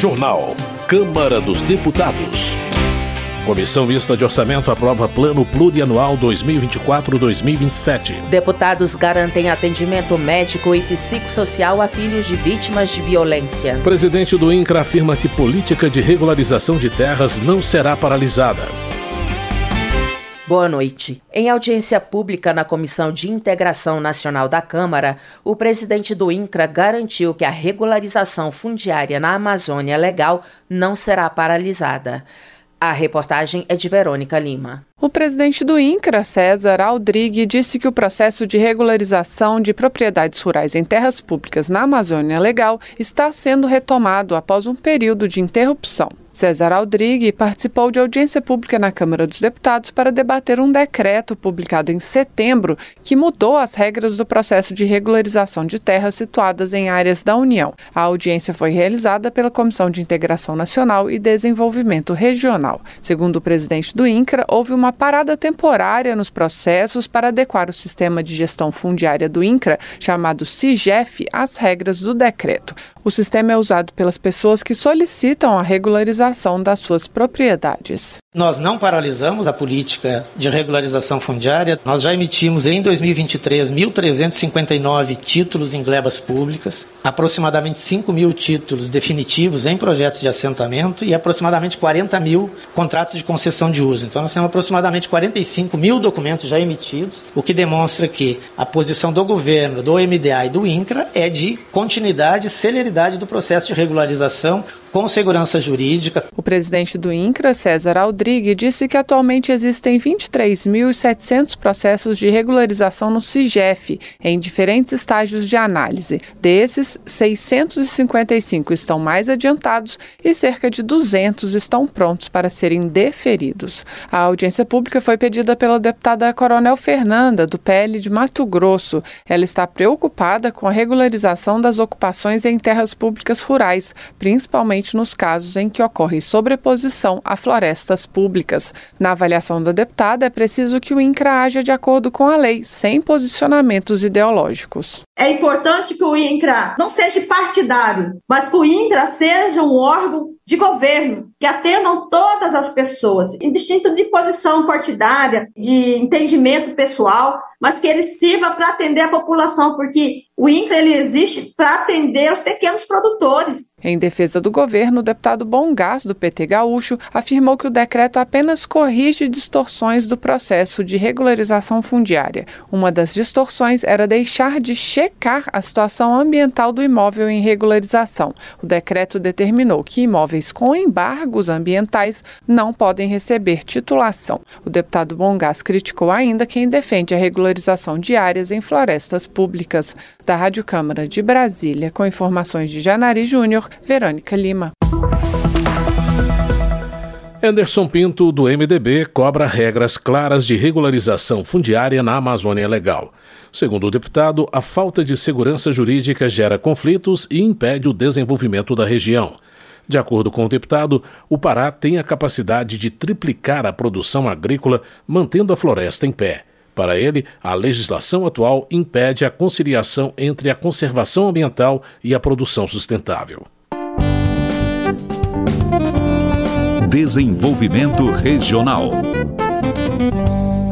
Jornal. Câmara dos Deputados. Comissão Mista de Orçamento aprova Plano Plurianual 2024-2027. Deputados garantem atendimento médico e psicossocial a filhos de vítimas de violência. Presidente do INCRA afirma que política de regularização de terras não será paralisada. Boa noite. Em audiência pública na Comissão de Integração Nacional da Câmara, o presidente do INCRA garantiu que a regularização fundiária na Amazônia Legal não será paralisada. A reportagem é de Verônica Lima. O presidente do INCRA, César Aldrigue, disse que o processo de regularização de propriedades rurais em terras públicas na Amazônia Legal está sendo retomado após um período de interrupção. César Aldrigue participou de audiência pública na Câmara dos Deputados para debater um decreto publicado em setembro que mudou as regras do processo de regularização de terras situadas em áreas da União. A audiência foi realizada pela Comissão de Integração Nacional e Desenvolvimento Regional. Segundo o presidente do INCRA, houve uma parada temporária nos processos para adequar o sistema de gestão fundiária do INCRA, chamado CIGEF, às regras do decreto. O sistema é usado pelas pessoas que solicitam a regularização das suas propriedades. Nós não paralisamos a política de regularização fundiária. Nós já emitimos em 2023 1.359 títulos em glebas públicas, aproximadamente 5 mil títulos definitivos em projetos de assentamento e aproximadamente 40 mil contratos de concessão de uso. Então, nós temos aproximadamente 45 mil documentos já emitidos, o que demonstra que a posição do governo, do MDA e do INCRA é de continuidade e celeridade do processo de regularização com segurança jurídica. O presidente do INCRA, César Aldrigue, disse que atualmente existem 23.700 processos de regularização no CIGEF, em diferentes estágios de análise. Desses, 655 estão mais adiantados e cerca de 200 estão prontos para serem deferidos. A audiência pública foi pedida pela deputada Coronel Fernanda, do PL de Mato Grosso. Ela está preocupada com a regularização das ocupações em terras públicas rurais, principalmente nos casos em que ocorre sobreposição a florestas públicas. Na avaliação da deputada, é preciso que o INCRA haja de acordo com a lei, sem posicionamentos ideológicos. É importante que o INCRA não seja partidário, mas que o INCRA seja um órgão de governo que atendam todas as pessoas, indistinto de posição partidária, de entendimento pessoal, mas que ele sirva para atender a população, porque o INCRA ele existe para atender os pequenos produtores. Em defesa do governo, o deputado Bongás, do PT Gaúcho, afirmou que o decreto apenas corrige distorções do processo de regularização fundiária. Uma das distorções era deixar de checar a situação ambiental do imóvel em regularização. O decreto determinou que imóveis com embargos ambientais não podem receber titulação. O deputado Bongás criticou ainda quem defende a regularização de áreas em florestas públicas. Da Rádio Câmara de Brasília, com informações de Janari Júnior, Verônica Lima. Anderson Pinto, do MDB, cobra regras claras de regularização fundiária na Amazônia Legal. Segundo o deputado, a falta de segurança jurídica gera conflitos e impede o desenvolvimento da região. De acordo com o deputado, o Pará tem a capacidade de triplicar a produção agrícola, mantendo a floresta em pé. Para ele, a legislação atual impede a conciliação entre a conservação ambiental e a produção sustentável. Desenvolvimento Regional.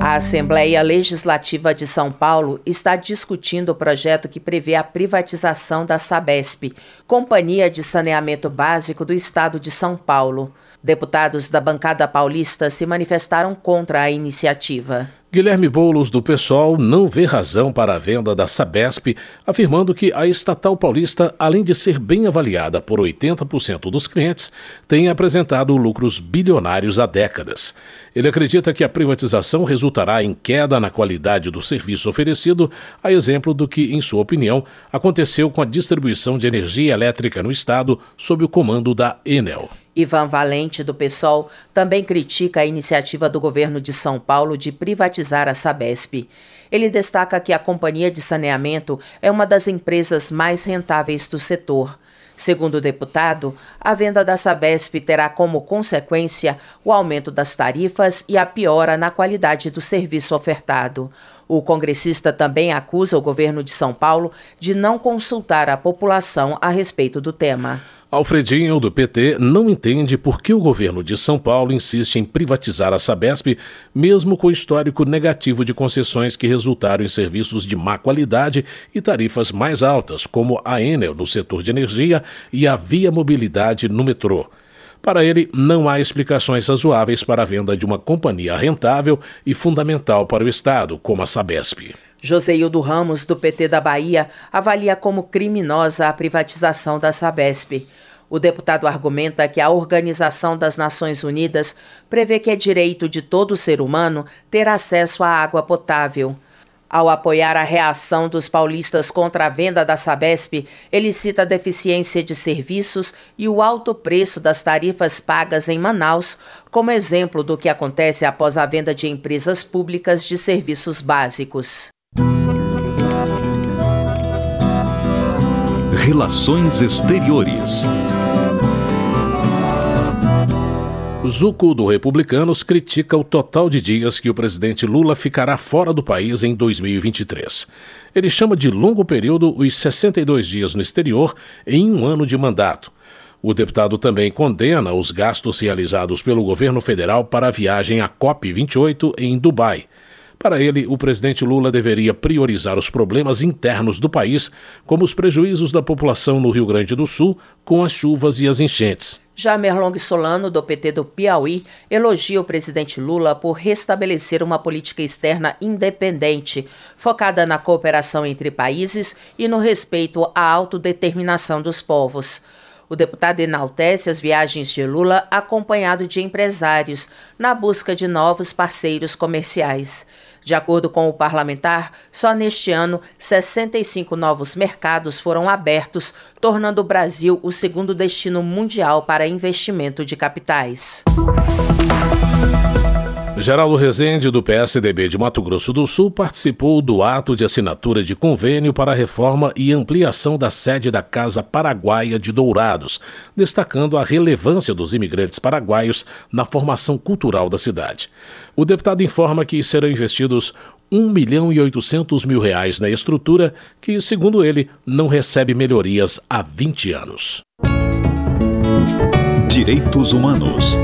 A Assembleia Legislativa de São Paulo está discutindo o projeto que prevê a privatização da Sabesp, Companhia de Saneamento Básico do Estado de São Paulo. Deputados da bancada paulista se manifestaram contra a iniciativa. Guilherme Boulos, do PSOL, não vê razão para a venda da Sabesp, afirmando que a estatal paulista, além de ser bem avaliada por 80% dos clientes, tem apresentado lucros bilionários há décadas. Ele acredita que a privatização resultará em queda na qualidade do serviço oferecido, a exemplo do que, em sua opinião, aconteceu com a distribuição de energia elétrica no estado sob o comando da Enel. Ivan Valente, do PSOL, também critica a iniciativa do governo de São Paulo de privatizar a Sabesp. Ele destaca que a companhia de saneamento é uma das empresas mais rentáveis do setor. Segundo o deputado, a venda da Sabesp terá como consequência o aumento das tarifas e a piora na qualidade do serviço ofertado. O congressista também acusa o governo de São Paulo de não consultar a população a respeito do tema. Alfredinho, do PT, não entende por que o governo de São Paulo insiste em privatizar a Sabesp, mesmo com o histórico negativo de concessões que resultaram em serviços de má qualidade e tarifas mais altas, como a Enel no setor de energia e a Via Mobilidade no metrô. Para ele, não há explicações razoáveis para a venda de uma companhia rentável e fundamental para o Estado, como a Sabesp. Joseildo Ramos, do PT da Bahia, avalia como criminosa a privatização da Sabesp. O deputado argumenta que a Organização das Nações Unidas prevê que é direito de todo ser humano ter acesso à água potável. Ao apoiar a reação dos paulistas contra a venda da Sabesp, ele cita a deficiência de serviços e o alto preço das tarifas pagas em Manaus como exemplo do que acontece após a venda de empresas públicas de serviços básicos. Relações Exteriores. Zuco do Republicanos critica o total de dias que o presidente Lula ficará fora do país em 2023. Ele chama de longo período os 62 dias no exterior em um ano de mandato. O deputado também condena os gastos realizados pelo governo federal para a viagem à COP28 em Dubai. Para ele, o presidente Lula deveria priorizar os problemas internos do país, como os prejuízos da população no Rio Grande do Sul com as chuvas e as enchentes. Já Merlong Solano, do PT do Piauí, elogia o presidente Lula por restabelecer uma política externa independente, focada na cooperação entre países e no respeito à autodeterminação dos povos. O deputado enaltece as viagens de Lula acompanhado de empresários, na busca de novos parceiros comerciais. De acordo com o parlamentar, só neste ano 65 novos mercados foram abertos, tornando o Brasil o segundo destino mundial para investimento de capitais. Geraldo Rezende, do PSDB de Mato Grosso do Sul, participou do ato de assinatura de convênio para a reforma e ampliação da sede da Casa Paraguaia de Dourados, destacando a relevância dos imigrantes paraguaios na formação cultural da cidade. O deputado informa que serão investidos 1 milhão e 800 mil reais na estrutura, que, segundo ele, não recebe melhorias há 20 anos. Direitos Humanos.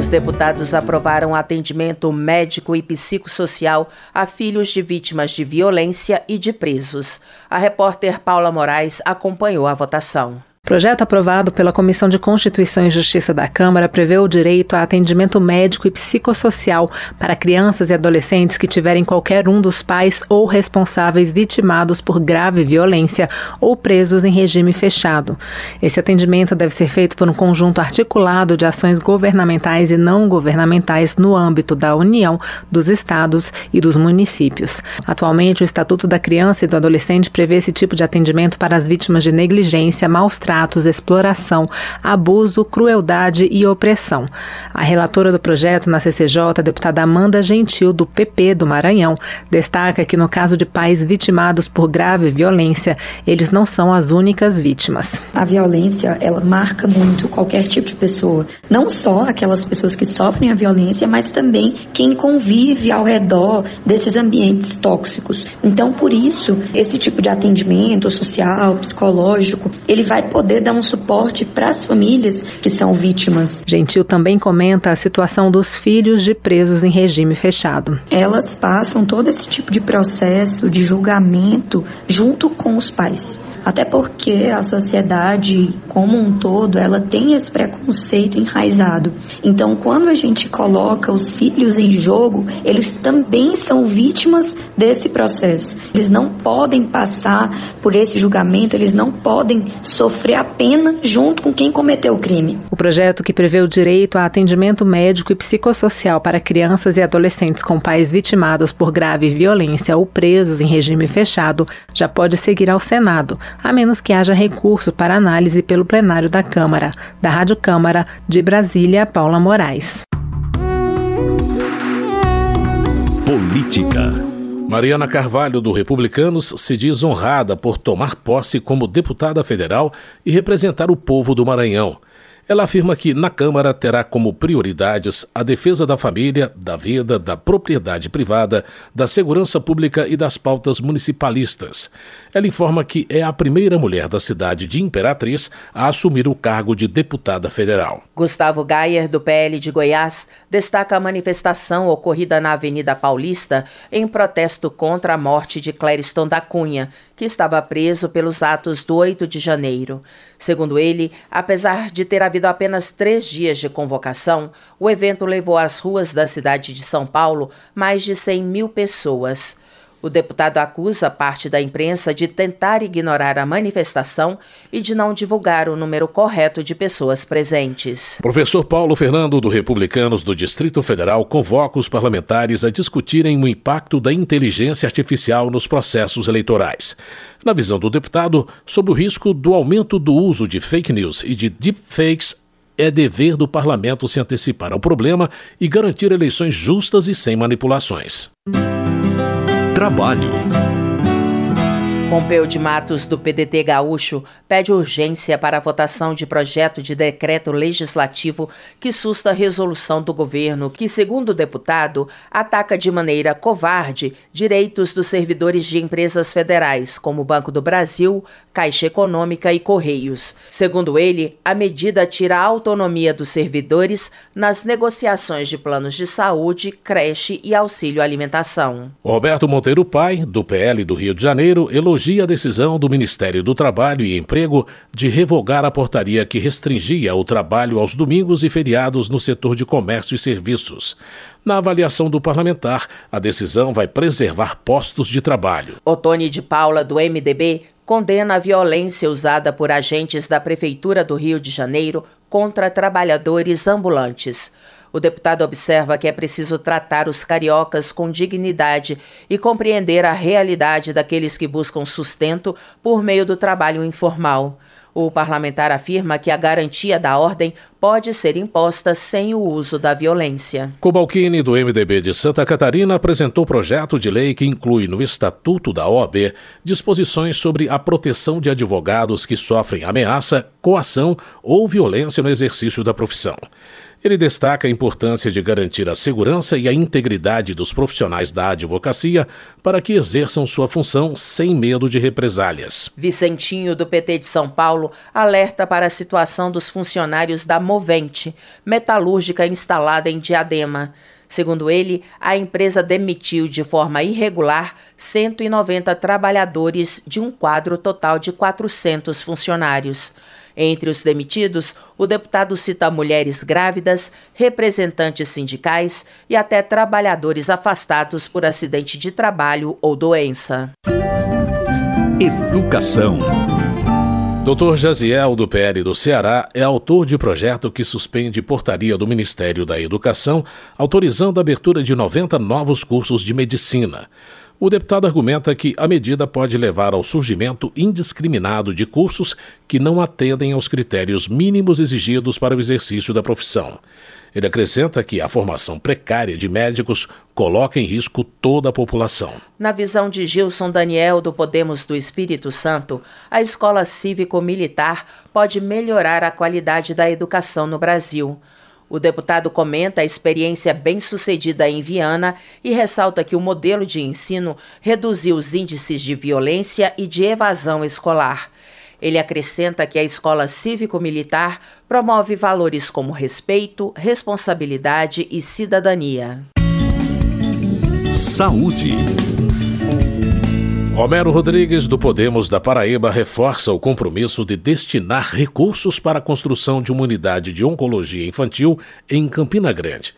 Os deputados aprovaram atendimento médico e psicossocial a filhos de vítimas de violência e de presos. A repórter Paula Moraes acompanhou a votação. Projeto aprovado pela Comissão de Constituição e Justiça da Câmara prevê o direito a atendimento médico e psicossocial para crianças e adolescentes que tiverem qualquer um dos pais ou responsáveis vitimados por grave violência ou presos em regime fechado. Esse atendimento deve ser feito por um conjunto articulado de ações governamentais e não governamentais no âmbito da União, dos estados e dos municípios. Atualmente, o Estatuto da Criança e do Adolescente prevê esse tipo de atendimento para as vítimas de negligência, maus tratos, exploração, abuso, crueldade e opressão. A relatora do projeto na CCJ, a deputada Amanda Gentil, do PP do Maranhão, destaca que no caso de pais vitimados por grave violência, eles não são as únicas vítimas. A violência, ela marca muito qualquer tipo de pessoa, não só aquelas pessoas que sofrem a violência, mas também quem convive ao redor desses ambientes tóxicos. Então, por isso, esse tipo de atendimento social, psicológico, ele vai poder poder dar um suporte para as famílias que são vítimas. Gentil também comenta a situação dos filhos de presos em regime fechado. Elas passam todo esse tipo de processo de julgamento junto com os pais até porque a sociedade como um todo ela tem esse preconceito enraizado. Então, quando a gente coloca os filhos em jogo, eles também são vítimas desse processo. Eles não podem passar por esse julgamento, eles não podem sofrer a pena junto com quem cometeu o crime. O projeto que prevê o direito a atendimento médico e psicossocial para crianças e adolescentes com pais vitimados por grave violência ou presos em regime fechado já pode seguir ao Senado a menos que haja recurso para análise pelo plenário da Câmara. Da Rádio Câmara, de Brasília, Paula Moraes. Política. Mariana Carvalho, do Republicanos, se diz honrada por tomar posse como deputada federal e representar o povo do Maranhão. Ela afirma que na Câmara terá como prioridades a defesa da família, da vida, da propriedade privada, da segurança pública e das pautas municipalistas. Ela informa que é a primeira mulher da cidade de Imperatriz a assumir o cargo de deputada federal. Gustavo Gayer, do PL de Goiás, destaca a manifestação ocorrida na Avenida Paulista em protesto contra a morte de Clériston da Cunha, que estava preso pelos atos do 8 de janeiro. Segundo ele, apesar de ter havido apenas três dias de convocação, o evento levou às ruas da cidade de São Paulo mais de 100 mil pessoas. O deputado acusa parte da imprensa de tentar ignorar a manifestação e de não divulgar o número correto de pessoas presentes. Professor Paulo Fernando, do Republicanos do Distrito Federal, convoca os parlamentares a discutirem o impacto da inteligência artificial nos processos eleitorais. Na visão do deputado, sob o risco do aumento do uso de fake news e de deepfakes é dever do parlamento se antecipar ao problema e garantir eleições justas e sem manipulações. Trabalho. Pompeu de Matos, do PDT Gaúcho, pede urgência para a votação de projeto de decreto legislativo que susta a resolução do governo que, segundo o deputado, ataca de maneira covarde direitos dos servidores de empresas federais, como Banco do Brasil, Caixa Econômica e Correios. Segundo ele, a medida tira a autonomia dos servidores nas negociações de planos de saúde, creche e auxílio alimentação. Roberto Monteiro Pai, do PL do Rio de Janeiro, elogia elogia a decisão do Ministério do Trabalho e Emprego de revogar a portaria que restringia o trabalho aos domingos e feriados no setor de comércio e serviços. Na avaliação do parlamentar, a decisão vai preservar postos de trabalho. Otone de Paula, do MDB, condena a violência usada por agentes da Prefeitura do Rio de Janeiro contra trabalhadores ambulantes. O deputado observa que é preciso tratar os cariocas com dignidade e compreender a realidade daqueles que buscam sustento por meio do trabalho informal. O parlamentar afirma que a garantia da ordem pode ser imposta sem o uso da violência. Cobalcini, do MDB de Santa Catarina, apresentou projeto de lei que inclui no Estatuto da OAB disposições sobre a proteção de advogados que sofrem ameaça, coação ou violência no exercício da profissão. Ele destaca a importância de garantir a segurança e a integridade dos profissionais da advocacia para que exerçam sua função sem medo de represálias. Vicentinho, do PT de São Paulo, alerta para a situação dos funcionários da Movente, metalúrgica instalada em Diadema. Segundo ele, a empresa demitiu de forma irregular 190 trabalhadores de um quadro total de 400 funcionários. Entre os demitidos, o deputado cita mulheres grávidas, representantes sindicais e até trabalhadores afastados por acidente de trabalho ou doença. Educação. Dr. Jaziel, do PL do Ceará, é autor de projeto que suspende portaria do Ministério da Educação, autorizando a abertura de 90 novos cursos de medicina. O deputado argumenta que a medida pode levar ao surgimento indiscriminado de cursos que não atendem aos critérios mínimos exigidos para o exercício da profissão. Ele acrescenta que a formação precária de médicos coloca em risco toda a população. Na visão de Gilson Daniel, do Podemos do Espírito Santo, a escola cívico-militar pode melhorar a qualidade da educação no Brasil. O deputado comenta a experiência bem-sucedida em Viana e ressalta que o modelo de ensino reduziu os índices de violência e de evasão escolar. Ele acrescenta que a escola cívico-militar promove valores como respeito, responsabilidade e cidadania. Saúde. Romero Rodrigues, do Podemos da Paraíba, reforça o compromisso de destinar recursos para a construção de uma unidade de oncologia infantil em Campina Grande.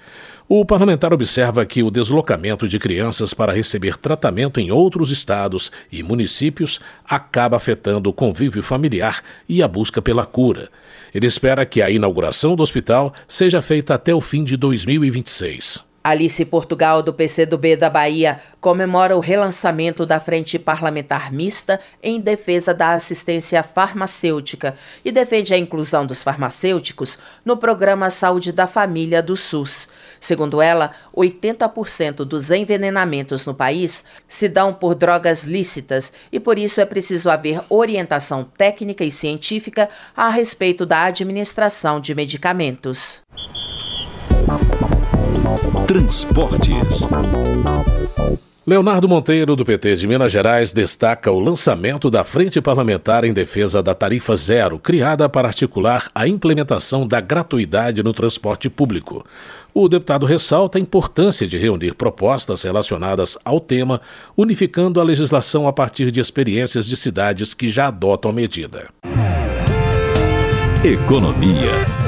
O parlamentar observa que o deslocamento de crianças para receber tratamento em outros estados e municípios acaba afetando o convívio familiar e a busca pela cura. Ele espera que a inauguração do hospital seja feita até o fim de 2026. Alice Portugal, do PCdoB da Bahia, comemora o relançamento da Frente Parlamentar Mista em defesa da assistência farmacêutica e defende a inclusão dos farmacêuticos no programa Saúde da Família do SUS. Segundo ela, 80% dos envenenamentos no país se dão por drogas lícitas e por isso é preciso haver orientação técnica e científica a respeito da administração de medicamentos. Transportes. Leonardo Monteiro, do PT de Minas Gerais, destaca o lançamento da Frente Parlamentar em Defesa da Tarifa Zero, criada para articular a implementação da gratuidade no transporte público. O deputado ressalta a importância de reunir propostas relacionadas ao tema, unificando a legislação a partir de experiências de cidades que já adotam a medida. Economia.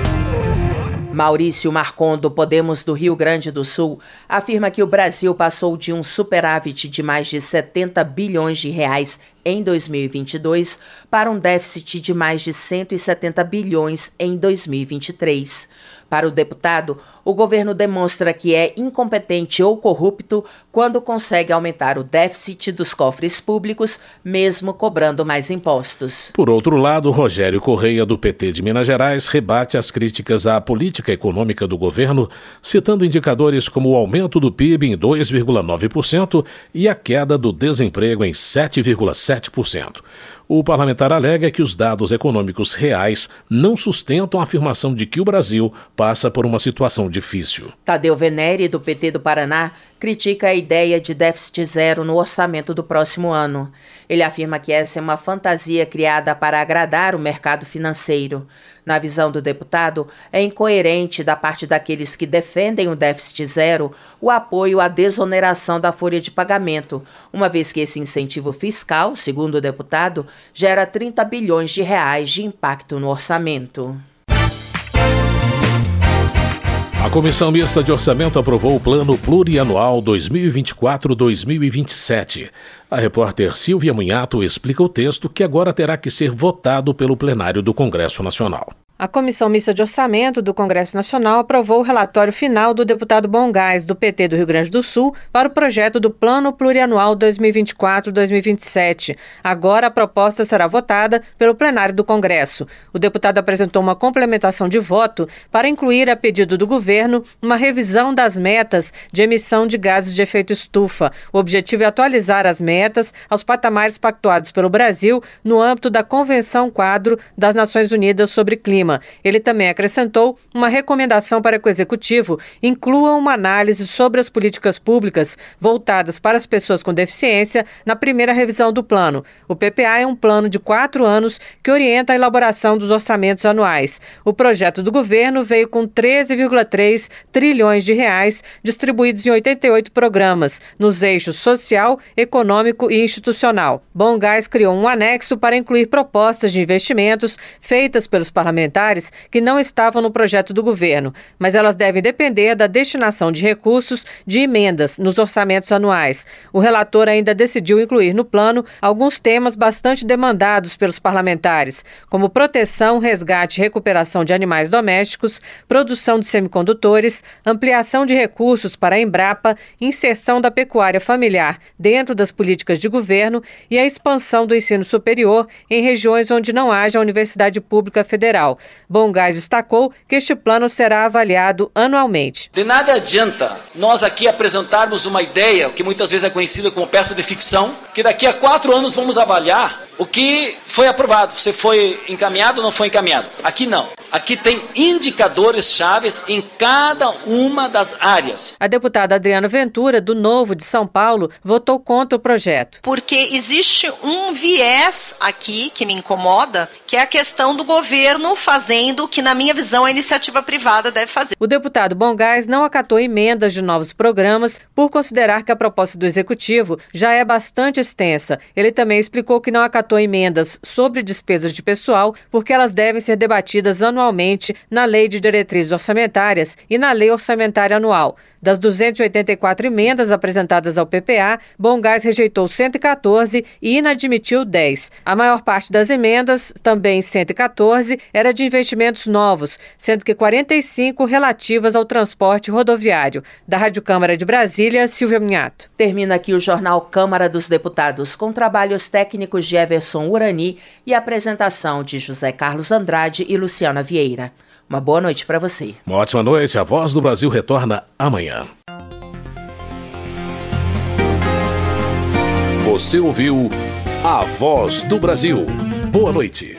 Maurício Marcon, do Podemos do Rio Grande do Sul, afirma que o Brasil passou de um superávit de mais de 70 bilhões de reais em 2022 para um déficit de mais de 170 bilhões em 2023. Para o deputado, o governo demonstra que é incompetente ou corrupto quando consegue aumentar o déficit dos cofres públicos, mesmo cobrando mais impostos. Por outro lado, Rogério Correia, do PT de Minas Gerais, rebate as críticas à política econômica do governo, citando indicadores como o aumento do PIB em 2,9% e a queda do desemprego em 7,7%. O parlamentar alega que os dados econômicos reais não sustentam a afirmação de que o Brasil passa por uma situação difícil. Tadeu Venere, do PT do Paraná, critica a ideia de déficit zero no orçamento do próximo ano. Ele afirma que essa é uma fantasia criada para agradar o mercado financeiro. Na visão do deputado, é incoerente da parte daqueles que defendem o déficit zero o apoio à desoneração da folha de pagamento, uma vez que esse incentivo fiscal, segundo o deputado, gera 30 bilhões de reais de impacto no orçamento. A Comissão Mista de Orçamento aprovou o Plano Plurianual 2024-2027. A repórter Silvia Munhato explica o texto que agora terá que ser votado pelo plenário do Congresso Nacional. A Comissão Mista de Orçamento do Congresso Nacional aprovou o relatório final do deputado Bongás, do PT do Rio Grande do Sul, para o projeto do Plano Plurianual 2024-2027. Agora a proposta será votada pelo plenário do Congresso. O deputado apresentou uma complementação de voto para incluir, a pedido do governo, uma revisão das metas de emissão de gases de efeito estufa. O objetivo é atualizar as metas aos patamares pactuados pelo Brasil no âmbito da Convenção Quadro das Nações Unidas sobre Clima Ele também acrescentou uma recomendação para que o executivo inclua uma análise sobre as políticas públicas voltadas para as pessoas com deficiência na primeira revisão do plano. O PPA é um plano de quatro anos que orienta a elaboração dos orçamentos anuais. O projeto do governo veio com 13,3 trilhões de reais distribuídos em 88 programas, nos eixos social, econômico e institucional. Bom Gás criou um anexo para incluir propostas de investimentos feitas pelos parlamentares parlamentares que não estavam no projeto do governo, mas elas devem depender da destinação de recursos de emendas nos orçamentos anuais. O relator ainda decidiu incluir no plano alguns temas bastante demandados pelos parlamentares, como proteção, resgate e recuperação de animais domésticos, produção de semicondutores, ampliação de recursos para a Embrapa, inserção da pecuária familiar dentro das políticas de governo e a expansão do ensino superior em regiões onde não haja universidade pública federal. Bom Gás destacou que este plano será avaliado anualmente. De nada adianta nós aqui apresentarmos uma ideia, que muitas vezes é conhecida como peça de ficção, que daqui a quatro anos vamos avaliar o que foi aprovado, se foi encaminhado ou não foi encaminhado. Aqui não. Aqui tem indicadores chaves em cada uma das áreas. A deputada Adriana Ventura, do Novo de São Paulo, votou contra o projeto. Porque existe um viés aqui que me incomoda, que é a questão do governo fazendo o que, na minha visão, a iniciativa privada deve fazer. O deputado Bongás não acatou emendas de novos programas por considerar que a proposta do executivo já é bastante extensa. Ele também explicou que não acatou emendas sobre despesas de pessoal, porque elas devem ser debatidas anualmente na Lei de Diretrizes Orçamentárias e na Lei Orçamentária Anual. Das 284 emendas apresentadas ao PPA, Bom Gás rejeitou 114 e inadmitiu 10. A maior parte das emendas, também 114, era de investimentos novos, sendo que 45 relativas ao transporte rodoviário. Da Rádio Câmara de Brasília, Silvia Minhato. Termina aqui o jornal Câmara dos Deputados, com trabalhos técnicos de Everson Urani e apresentação de José Carlos Andrade e Luciana Vieira. Uma boa noite para você. Uma ótima noite. A Voz do Brasil retorna amanhã. Você ouviu A Voz do Brasil. Boa noite.